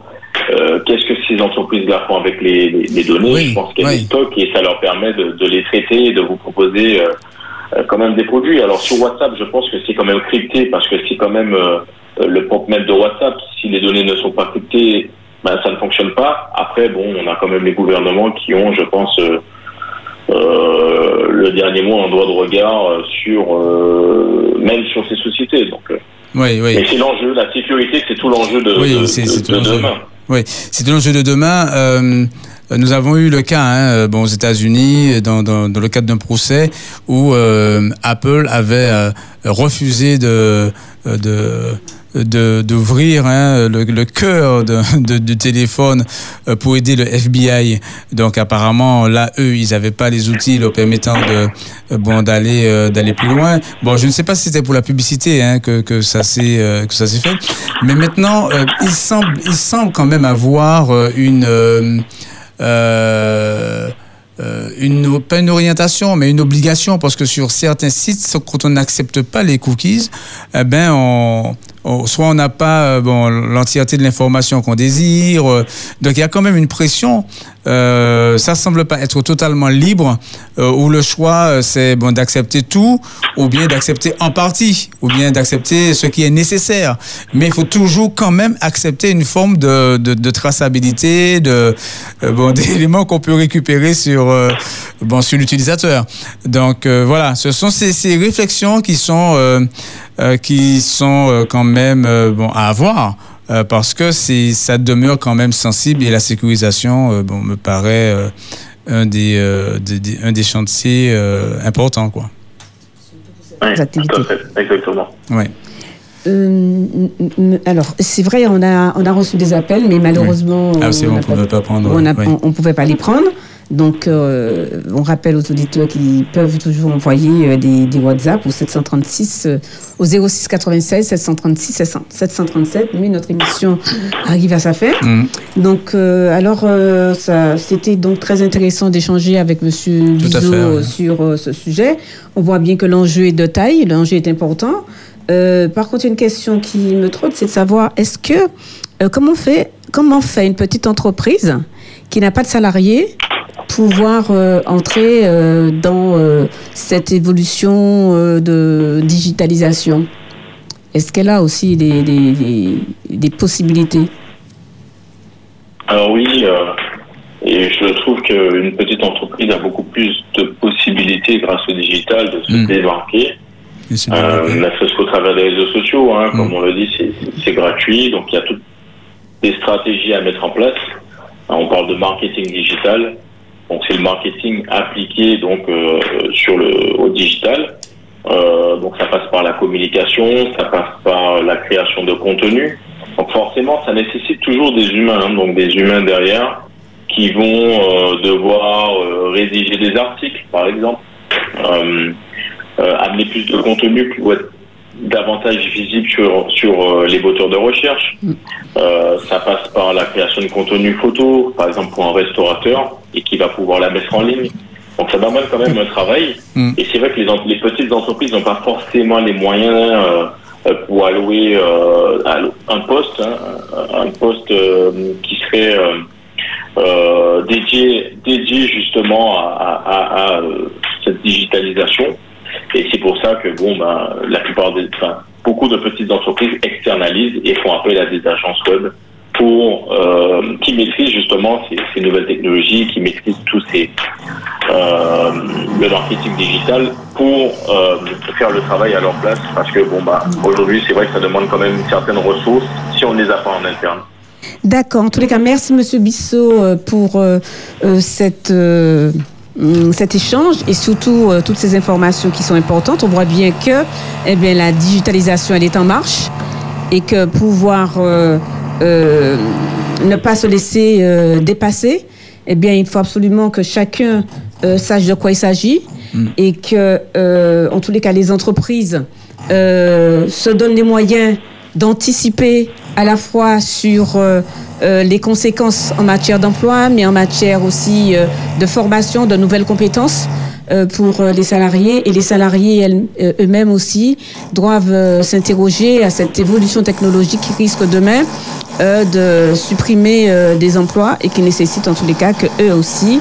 qu'est-ce que ces entreprises-là font avec les, les- les données? Oui, Je pense qu'elles oui. les stockent et ça leur permet de, de les traiter et de vous proposer quand même des produits. Alors sur WhatsApp, je pense que c'est quand même crypté parce que c'est quand même euh, le propre de WhatsApp. Si les données ne sont pas cryptées, ben, ça ne fonctionne pas. Après, bon, on a quand même les gouvernements qui ont, je pense, euh, euh, le dernier mot en droit de regard sur euh, même sur ces sociétés. Donc, oui oui mais c'est l'enjeu, la sécurité, c'est tout l'enjeu de, Oui, de- de- tout de demain. Oui, c'est de l'enjeu de demain. Euh, nous avons eu le cas, hein, bon, aux États-Unis, dans, dans, dans le cadre d'un procès où euh, Apple avait euh, refusé de de- d'ouvrir hein, le, le cœur de, de- du téléphone euh, pour aider le FBI. Donc apparemment là, eux, ils n'avaient pas les outils leur permettant de euh, bon d'aller euh, d'aller plus loin. Bon, je ne sais pas si c'était pour la publicité hein, que que ça s'est que ça s'est fait, mais maintenant il semble il semble quand même avoir une euh, une, pas une orientation, mais une obligation, parce que sur certains sites, quand on n'accepte pas les cookies, eh ben on, on- soit on n'a pas euh, bon, l'entièreté de l'information qu'on désire. euh, donc il y a quand même une pression. Euh, ça semble pas être totalement libre, euh, où le choix euh, c'est bon d'accepter tout, ou bien d'accepter en partie, ou bien d'accepter ce qui est nécessaire. Mais il faut toujours quand même accepter une forme de, de, traçabilité, de euh, bon *laughs* d'éléments qu'on peut récupérer sur euh, bon sur l'utilisateur. Donc voilà, ce sont ces, ces réflexions qui sont qui sont quand même bon à avoir. Euh, parce que c'est ça demeure quand même sensible et la sécurisation euh, bon me paraît euh, un des, euh, des- des- un des chantiers euh, importants quoi. Tout à fait, exactement. Ouais. Euh, alors, c'est vrai, on a, on a reçu des appels, mais malheureusement, Ah, c'est on bon, n'a on pouvait pas prendre, on ouais. on pouvait pas les prendre. Donc, euh, on rappelle aux auditeurs qu'ils peuvent toujours envoyer euh, des, des WhatsApp au 736 euh, au 06 96 736 700 737. Mais notre émission arrive à sa fin. Mhm. Donc, euh, alors, ça, c'était donc très intéressant d'échanger avec Monsieur Bizot ouais. sur ce sujet. On voit bien que l'enjeu est de taille, l'enjeu est important. Par contre, une question qui me trotte, c'est de savoir est-ce que comment fait comment fait une petite entreprise qui n'a pas de salariés pouvoir euh, entrer euh, dans euh, cette évolution euh, de digitalisation Est-ce qu'elle a aussi des, des, des- des possibilités? Alors oui, euh, et je trouve qu'une petite entreprise a beaucoup plus de possibilités grâce au digital de se Mm. démarquer. Ne serait-ce qu'au travers des réseaux sociaux, hein, comme Mm. on le dit, c'est- gratuit, donc il y a toutes des stratégies à mettre en place. On parle de marketing digital, donc c'est le marketing appliqué donc euh, sur le au digital. Euh, donc ça passe par la communication, ça passe par la création de contenu. Donc forcément, ça nécessite toujours des humains, hein, donc des humains derrière qui vont euh, devoir euh, rédiger des articles, par exemple, euh, euh, amener plus de contenu davantage visible sur, sur euh, les moteurs de recherche. Euh, ça passe par la création de contenu photo, par exemple pour un restaurateur, et qui va pouvoir la mettre en ligne. Donc ça demande quand même un travail. Mm. Et c'est vrai que les, les petites entreprises n'ont pas forcément les moyens euh, euh, pour allouer euh, un poste, hein, un poste euh, qui serait euh, euh, dédié, dédié justement à, à- à- à, cette digitalisation. Et c'est pour ça que bon, ben, la plupart des, enfin, beaucoup de petites entreprises externalisent et font appel à des agences web pour euh, qui maîtrisent justement ces, nouvelles technologies, qui maîtrisent tous ces euh, le marketing digital pour euh, faire le travail à leur place. Parce que bon, bah, aujourd'hui, c'est vrai que ça demande quand même certaines ressources si on ne les a pas en interne. D'accord. En tous les cas, merci Monsieur Bissot pour cette, cet échange et surtout euh, toutes ces informations qui sont importantes. On voit bien que eh bien, la digitalisation, elle est en marche et que pouvoir euh, euh, ne pas se laisser euh, dépasser, eh bien, il faut absolument que chacun euh, sache de quoi il s'agit et que, euh, en tous les cas, les entreprises euh, se donnent les moyens d'anticiper à la fois sur euh, euh, les conséquences en matière d'emploi, mais en matière aussi euh, de formation, de nouvelles compétences pour les salariés. Et les salariés eux-mêmes aussi doivent s'interroger à cette évolution technologique qui risque demain de supprimer des emplois et qui nécessite en tous les cas que eux aussi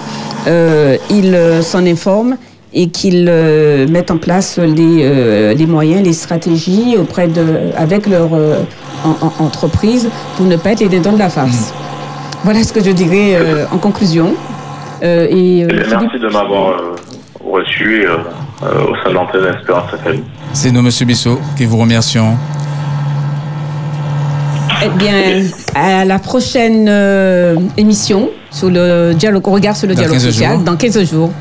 ils s'en informent et qu'ils euh, mettent en place les, euh, les moyens, les stratégies auprès de, avec leur euh, en- en- entreprise pour ne pas être les dents de la farce. Voilà ce que je dirais euh, en conclusion. Euh, et, euh, Eh merci de m'avoir euh, reçu euh, euh, au sein de l'antenne Espérance FM. C'est nous, Monsieur Bissot, qui vous remercions. Eh bien, à la prochaine euh, émission sur le dialogue, regard sur le Dans dialogue 15 social, jours. dans 15 jours.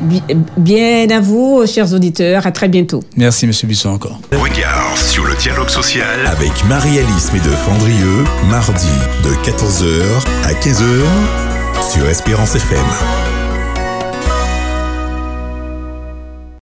Bi- Bien à vous, chers auditeurs. À très bientôt. Merci, Monsieur Bissot, encore. Regard sur le dialogue social avec Marie-Alice Médeux-Fandrieux, mardi de 14h à 15h sur Espérance FM.